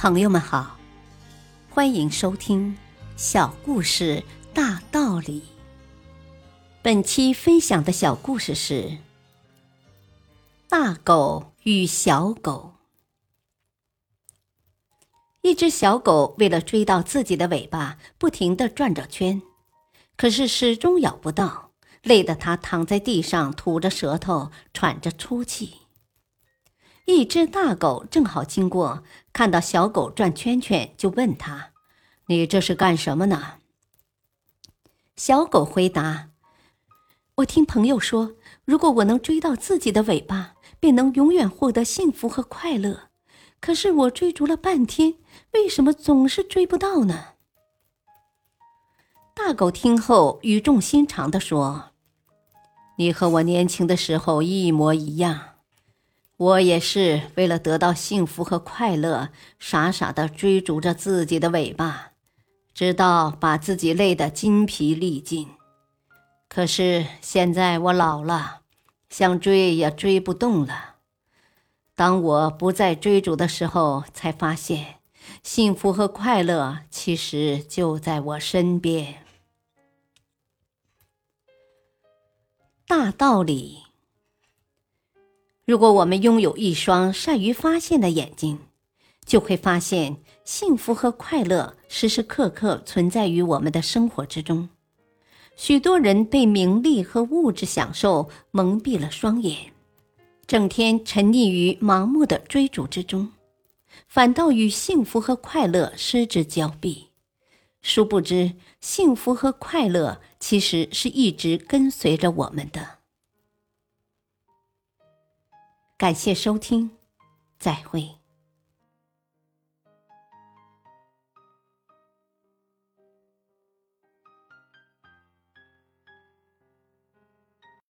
朋友们好，欢迎收听《小故事大道理》。本期分享的小故事是《大狗与小狗》。一只小狗为了追到自己的尾巴，不停的转着圈，可是始终咬不到，累得它躺在地上吐着舌头，喘着粗气。一只大狗正好经过，看到小狗转圈圈，就问他：“你这是干什么呢？”小狗回答：“我听朋友说，如果我能追到自己的尾巴，便能永远获得幸福和快乐。可是我追逐了半天，为什么总是追不到呢？”大狗听后语重心长地说：“你和我年轻的时候一模一样。”我也是为了得到幸福和快乐，傻傻的追逐着自己的尾巴，直到把自己累得筋疲力尽。可是现在我老了，想追也追不动了。当我不再追逐的时候，才发现幸福和快乐其实就在我身边。大道理。如果我们拥有一双善于发现的眼睛，就会发现幸福和快乐时时刻刻存在于我们的生活之中。许多人被名利和物质享受蒙蔽了双眼，整天沉溺于盲目的追逐之中，反倒与幸福和快乐失之交臂。殊不知，幸福和快乐其实是一直跟随着我们的。感谢收听，再会。